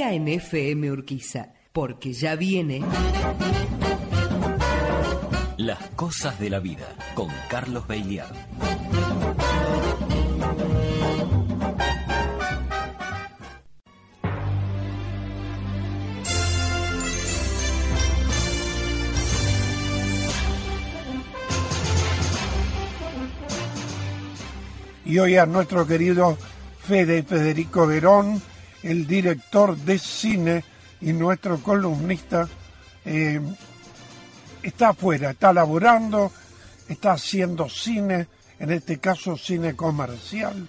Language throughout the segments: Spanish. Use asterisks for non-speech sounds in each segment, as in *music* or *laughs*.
Siga en FM Urquiza, porque ya viene... Las cosas de la vida con Carlos Beiliar. Y hoy a nuestro querido Fede Federico Verón, el director de cine y nuestro columnista, eh, está afuera, está laborando, está haciendo cine, en este caso cine comercial,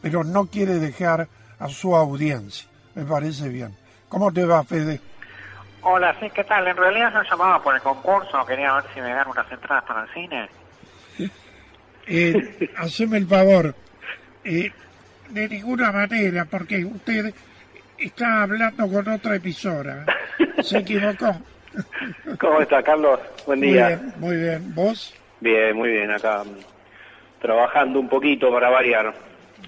pero no quiere dejar a su audiencia. Me parece bien. ¿Cómo te va, Fede? Hola, sí, ¿qué tal? En realidad yo llamaba por el concurso, quería ver si me dan unas entradas para el cine. Eh, *laughs* haceme el favor. Eh, de ninguna manera, porque usted está hablando con otra emisora. ¿Se *laughs* equivocó? ¿Cómo está, Carlos? Buen día. Muy bien, muy bien. ¿Vos? Bien, muy bien, acá mm, trabajando un poquito para variar.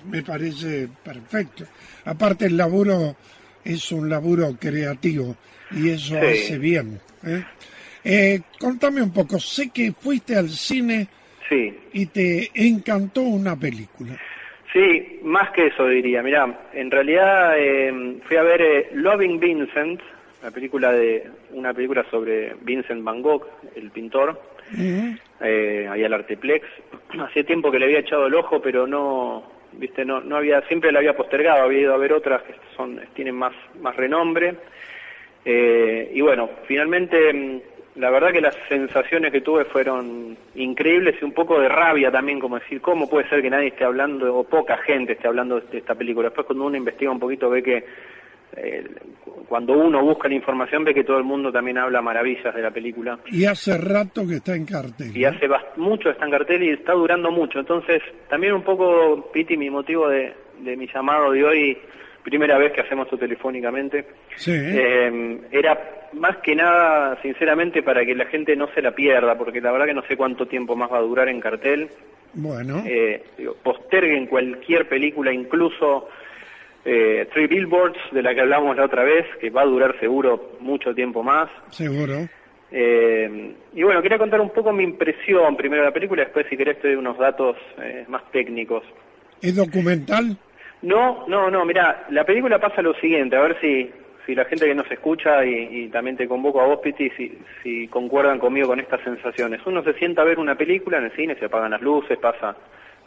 Me parece perfecto. Aparte el laburo es un laburo creativo y eso Sí. hace bien. ¿eh? Eh, contame un poco, sé que fuiste al cine Sí, y te encantó una película. Sí, más que eso diría. Mirá, en realidad eh, fui a ver eh, Loving Vincent, la película de una película sobre Vincent Van Gogh, el pintor, Ujú. eh, ahí al Arteplex. *clears throat* Hacía tiempo que le había echado el ojo, pero no, viste, no, no había, siempre la había postergado, había ido a ver otras que son, tienen más, más renombre. Eh, y bueno, finalmente, mm, la verdad que las sensaciones que tuve fueron increíbles y un poco de rabia también, como decir, ¿cómo puede ser que nadie esté hablando, o poca gente esté hablando de esta película? Después cuando uno investiga un poquito ve que eh, cuando uno busca la información ve que todo el mundo también habla maravillas de la película Y hace rato que está en cartel. y hace mucho está en cartel y está durando mucho. Entonces, también un poco, Piti, mi motivo de, de mi llamado de hoy, primera vez que hacemos esto telefónicamente, Sí, eh, era más que nada, sinceramente, para que la gente no se la pierda, porque la verdad que no sé cuánto tiempo más va a durar en cartel. bueno. Eh, digo, posterguen cualquier película, incluso eh, Three Billboards, de la que hablamos la otra vez, que va a durar seguro mucho tiempo más. Seguro. Eh, y bueno, quería contar un poco mi impresión primero de la película, después si querés te doy unos datos eh, más técnicos. ¿Es documental? No, no, no, mira, la película pasa lo siguiente, a ver si, si la gente que nos escucha y, y también te convoco a vos, Piti, si, si concuerdan conmigo con estas sensaciones. Uno se sienta a ver una película en el cine, se apagan las luces, pasa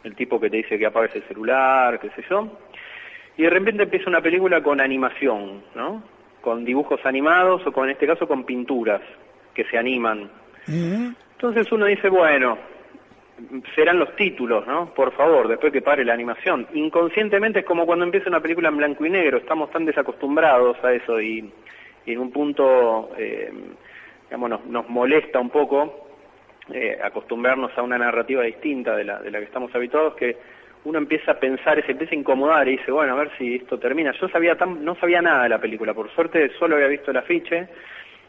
el tipo que te dice que apagues el celular, qué sé yo, y de repente empieza una película con animación, ¿no? Con dibujos animados o con, en este caso, con pinturas que se animan. Entonces uno dice, bueno, serán los títulos, ¿no? Por favor, después que pare la animación. Inconscientemente es como cuando empieza una película en blanco y negro, estamos tan desacostumbrados a eso y, en un punto, eh, digamos, nos, nos molesta un poco eh, acostumbrarnos a una narrativa distinta de la, de la que estamos habituados, que uno empieza a pensar, se empieza a incomodar y dice, bueno, a ver si esto termina. Yo sabía tan, no sabía nada de la película, por suerte solo había visto el afiche,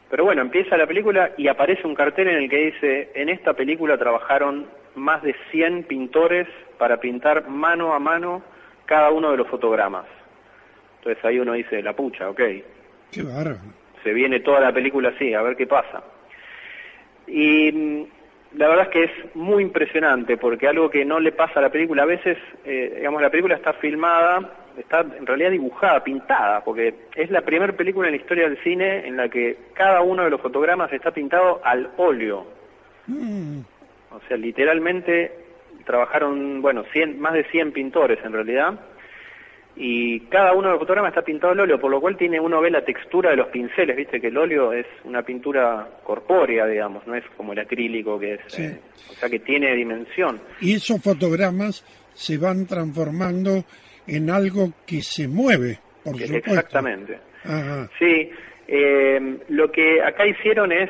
pero bueno, empieza la película y aparece un cartel en el que dice, en esta película trabajaron más de 100 pintores para pintar mano a mano cada uno de los fotogramas. Entonces ahí uno dice, la pucha, ok, Qué bárbaro. se viene toda la película así, a ver qué pasa. Y mm, la verdad es que es muy impresionante, porque algo que no le pasa a la película, a veces, eh, digamos, la película está filmada, está en realidad dibujada, pintada, porque es la primera película en la historia del cine en la que cada uno de los fotogramas está pintado al óleo. Mm, O sea, literalmente trabajaron, bueno, 100, más de 100 pintores en realidad, y cada uno de los fotogramas está pintado al óleo, por lo cual tiene uno ve la textura de los pinceles, viste que el óleo es una pintura corpórea, digamos, no es como el acrílico que es, Sí. eh, o sea que tiene dimensión. Y esos fotogramas se van transformando en algo que se mueve, por supuesto. Exactamente. Ajá. Sí, eh, lo que acá hicieron es,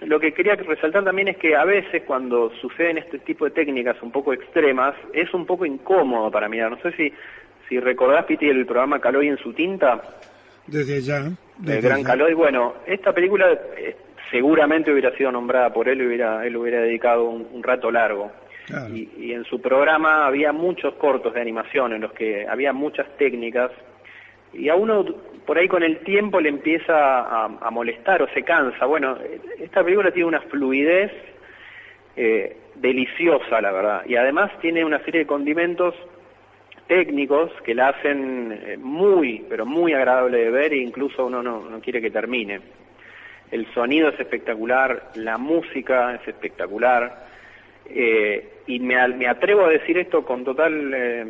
lo que quería resaltar también es que a veces cuando suceden este tipo de técnicas un poco extremas, es un poco incómodo para mirar. No sé si, si recordás, Piti, el programa Caloy en su tinta, Desde ya. el desde Gran ya. Caloy. Bueno, esta película eh, seguramente hubiera sido nombrada por él y hubiera, él hubiera dedicado un, un rato largo. Claro. Y, y en su programa había muchos cortos de animación en los que había muchas técnicas y a uno por ahí con el tiempo le empieza a, molestar o se cansa. Bueno, esta película tiene una fluidez eh, deliciosa, la verdad, y además tiene una serie de condimentos técnicos que la hacen eh, muy, pero muy agradable de ver e incluso uno no, no quiere que termine. El sonido es espectacular, la música es espectacular, eh, y me, me, atrevo a decir esto con total, eh,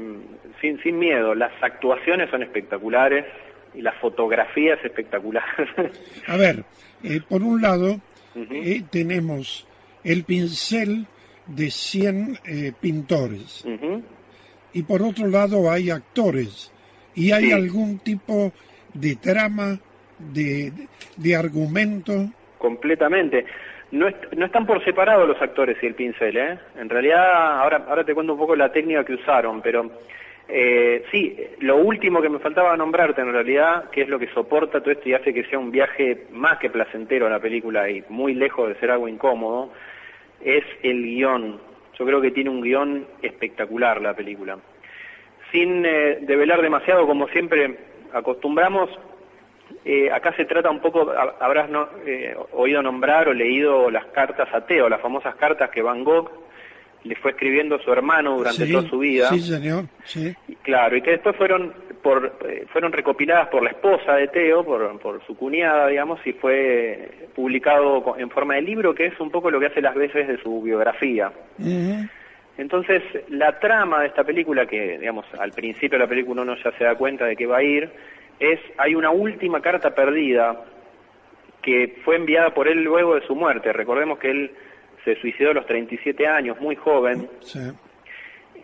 sin, sin miedo, las actuaciones son espectaculares y la fotografía es espectacular. a ver, eh, por un lado tenemos el pincel de 100 pintores y por otro lado hay actores y hay algún tipo de trama, de, de argumento. Completamente. No, están por separado los actores y el pincel, ¿eh? En realidad, ahora, ahora te cuento un poco la técnica que usaron, pero eh, sí, lo último que me faltaba nombrarte en realidad, que es lo que soporta todo esto y hace que sea un viaje más que placentero a la película y muy lejos de ser algo incómodo, es el guion. Yo creo que tiene un guion espectacular la película. Sin eh, develar demasiado, como siempre acostumbramos, eh, acá se trata un poco, habrás no, eh, oído nombrar o leído las cartas a Teo, las famosas cartas que Van Gogh le fue escribiendo a su hermano durante toda su vida. Sí, señor. Sí. Claro, y que después fueron por, eh, fueron recopiladas por la esposa de Teo, por, por su cuñada, digamos, y fue publicado en forma de libro, que es un poco lo que hace las veces de su biografía. Entonces, la trama de esta película, que digamos al principio de la película uno ya se da cuenta de que va a ir, es, hay una última carta perdida que fue enviada por él luego de su muerte. Recordemos que él se suicidó a los 37 años, muy joven.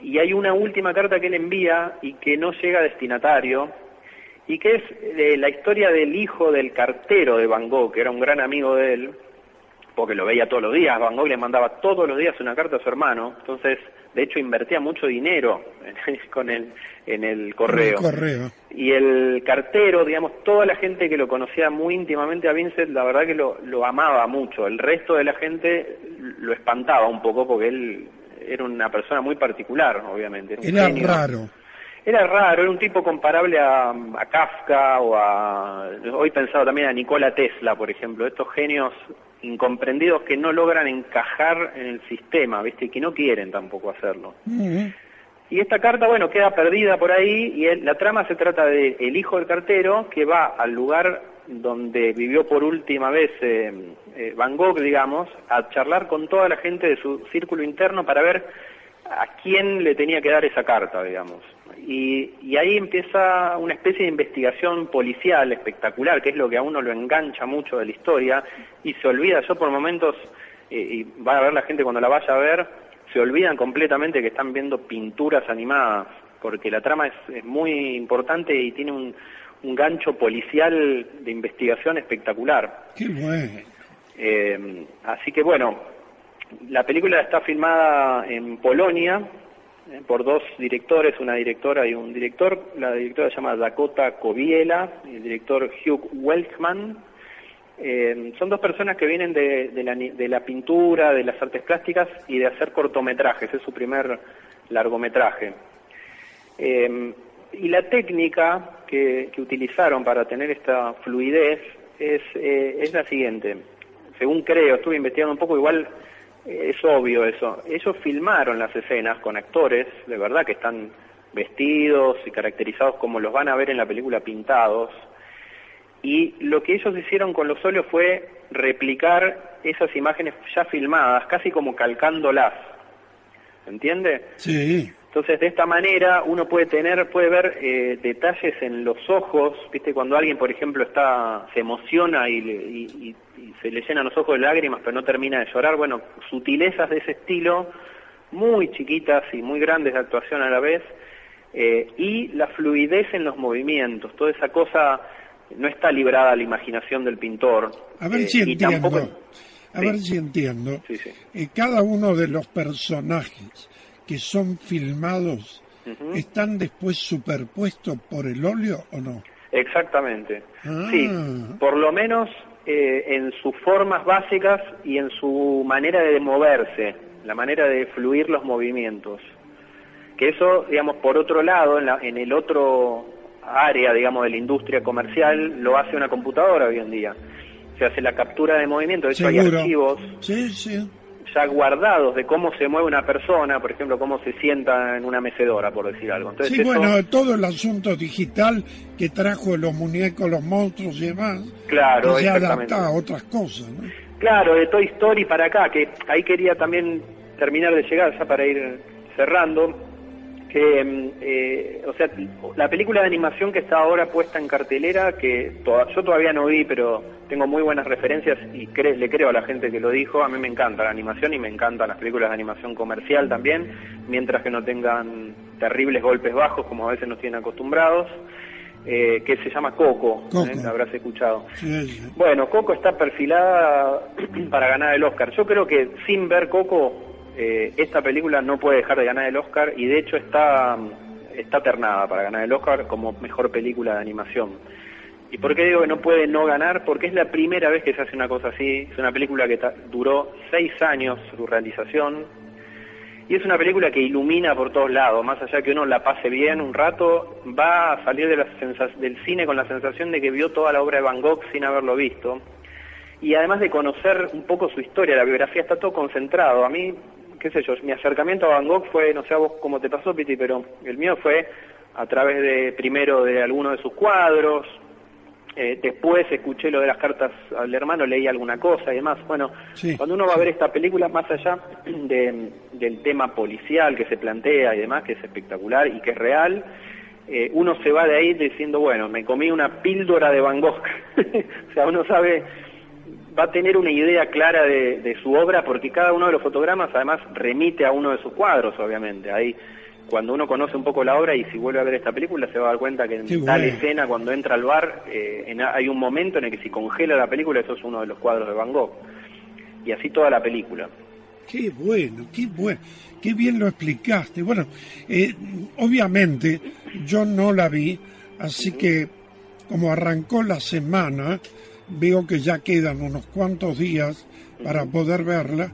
Y hay una última carta que él envía y que no llega a destinatario, y que es eh, la historia del hijo del cartero de Van Gogh, que era un gran amigo de él, porque lo veía todos los días. Van Gogh le mandaba todos los días una carta a su hermano. Entonces, de hecho, invertía mucho dinero *laughs* con el, en el correo. Y el cartero, digamos, toda la gente que lo conocía muy íntimamente a Vincent, la verdad que lo, lo amaba mucho. El resto de la gente lo espantaba un poco porque él era una persona muy particular, obviamente. Era, raro. Era raro, era un tipo comparable a, a, Kafka o a... Hoy pensado también a Nikola Tesla, por ejemplo, estos genios incomprendidos que no logran encajar en el sistema, ¿viste? que no quieren tampoco hacerlo. Y esta carta, bueno, queda perdida por ahí y la trama se trata de el hijo del cartero que va al lugar donde vivió por última vez eh, eh, Van Gogh, digamos, a charlar con toda la gente de su círculo interno para ver a quién le tenía que dar esa carta, digamos. Y, ahí empieza una especie de investigación policial espectacular, que es lo que a uno lo engancha mucho de la historia, y se olvida, yo por momentos, eh, y va a ver la gente cuando la vaya a ver, se olvidan completamente que están viendo pinturas animadas, porque la trama es, muy importante y tiene un, gancho policial de investigación espectacular. Qué bueno. Eh, así que bueno, la película está filmada en Polonia, por dos directores, una directora y un director. La directora se llama Dakota Kobiela y el director Hugh Welkman. Eh, son dos personas que vienen de, la, pintura, de las artes plásticas y de hacer cortometrajes. Es su primer largometraje. Eh, y la técnica que, utilizaron para tener esta fluidez es, es la siguiente. Según creo, estuve investigando un poco, igual es obvio eso. Ellos filmaron las escenas con actores, de verdad, que están vestidos y caracterizados como los van a ver en la película pintados. Y lo que ellos hicieron con los óleos fue replicar esas imágenes ya filmadas, casi como calcándolas. ¿Entiende? Sí. Entonces, de esta manera uno puede tener, puede ver eh, detalles en los ojos, ¿viste? Cuando alguien, por ejemplo, está se emociona y, y, se le llenan los ojos de lágrimas, pero no termina de llorar. Bueno, sutilezas de ese estilo, muy chiquitas y muy grandes de actuación a la vez, eh, y la fluidez en los movimientos, toda esa cosa no está librada a la imaginación del pintor. A ver eh, si entiendo. a ver si entiendo. cada uno de los personajes que son filmados están después superpuestos por el óleo o no? Exactamente. Sí, ah. por lo menos eh, en sus formas básicas y en su manera de moverse, la manera de fluir los movimientos. Que eso, digamos, por otro lado, en, la, en el otro área, digamos, de la industria comercial lo hace una computadora hoy en día. Se hace la captura de movimiento, de hecho hay Seguro. archivos Sí, sí. Ya guardados de cómo se mueve una persona, por ejemplo, cómo se sienta en una mecedora, por decir algo. Entonces, Sí, eso- bueno, todo el asunto digital que trajo los muñecos, los monstruos y demás, Claro, que se adapta a otras cosas, ¿no? Claro, de Toy Story para acá, que ahí quería también terminar de llegar, ya para ir cerrando, mm, eh, o sea, la película de animación que está ahora puesta en cartelera, que toda- yo todavía no vi, pero tengo muy buenas referencias y cre- le creo a la gente que lo dijo, a mí me encanta la animación y me encantan las películas de animación comercial también, mientras que no tengan terribles golpes bajos como a veces nos tienen acostumbrados, eh, que se llama Coco, Coco. ¿eh? la habrás escuchado. Sí, sí. Bueno, Coco está perfilada *clears throat* para ganar el Oscar. Yo creo que sin ver Coco, eh, esta película no puede dejar de ganar el Oscar y de hecho está, está ternada para ganar el Oscar como mejor película de animación. ¿Y por qué digo que no puede no ganar? Porque es la primera vez que se hace una cosa así. Es una película que duró seis años su realización, y es una película que ilumina por todos lados, más allá que uno la pase bien un rato, va a salir del cine con la sensación de que vio toda la obra de Van Gogh sin haberlo visto. Y además de conocer un poco su historia, la biografía está todo concentrado. A mí, qué sé yo, mi acercamiento a Van Gogh fue, no sé a vos cómo te pasó, Piti, pero el mío fue a través de, primero de alguno de sus cuadros, eh, después escuché lo de las cartas al hermano, leí alguna cosa y demás. Bueno, Sí. cuando uno va a ver esta película, más allá de- del tema policial que se plantea y demás, que es espectacular y que es real, eh, uno se va de ahí diciendo, bueno, me comí una píldora de Van Gogh. *laughs* o sea, uno sabe, va a tener una idea clara de, de su obra porque cada uno de los fotogramas además remite a uno de sus cuadros, obviamente. Ahí, cuando uno conoce un poco la obra y si vuelve a ver esta película se va a dar cuenta que en Qué tal escena, cuando entra al bar, eh, en- hay un momento en el que si congela la película, eso es uno de los cuadros de Van Gogh. Y así toda la película. Qué bueno, qué bueno, qué bien lo explicaste. Bueno, eh, obviamente yo no la vi, así que como arrancó la semana, veo que ya quedan unos cuantos días para poder verla.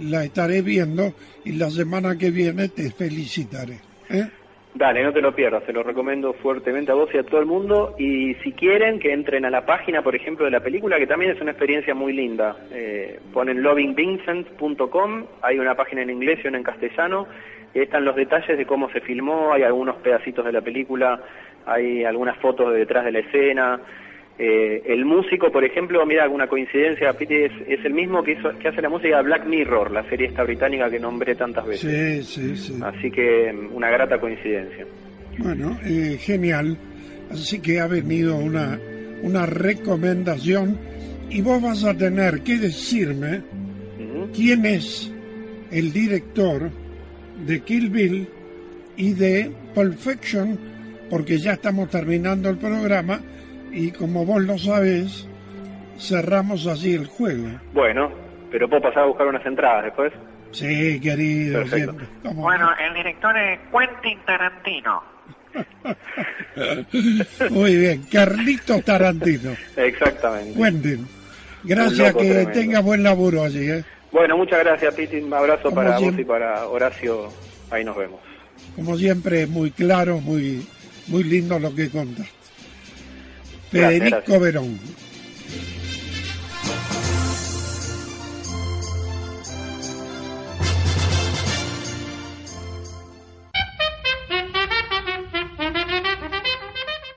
La estaré viendo y la semana que viene te felicitaré. ¿eh? Dale, no te lo pierdas, te lo recomiendo fuertemente a vos y a todo el mundo. Y si quieren, que entren a la página, por ejemplo, de la película, que también es una experiencia muy linda. Eh, ponen lovingvincent.com, hay una página en inglés y una en castellano, y ahí están los detalles de cómo se filmó, hay algunos pedacitos de la película, hay algunas fotos de detrás de la escena. Eh, el músico, por ejemplo, mira, alguna coincidencia, Piti, es, es el mismo que, hizo, que hace la música de Black Mirror, la serie esta británica que nombré tantas veces. Sí, sí, sí. Así que mm, una grata coincidencia. Bueno, eh, genial. Así que ha venido una, una recomendación y vos vas a tener que decirme quién es el director de Kill Bill y de Pulp Fiction, porque ya estamos terminando el programa y como vos lo sabés, cerramos así el juego. Bueno, pero puedo pasar a buscar unas entradas después. Sí, querido, Perfecto. siempre. ¿Cómo Bueno, el director es Quentin Tarantino. no? *laughs* Muy bien, Carlito Tarantino. Exactamente. Quentin, gracias, que tremendo. tenga buen laburo allí. ¿eh? Bueno, muchas gracias, Piti. Un abrazo Como para vos y para Horacio. Ahí nos vemos. Como siempre, muy claro, muy, muy lindo lo que contaste. Federico. Verón.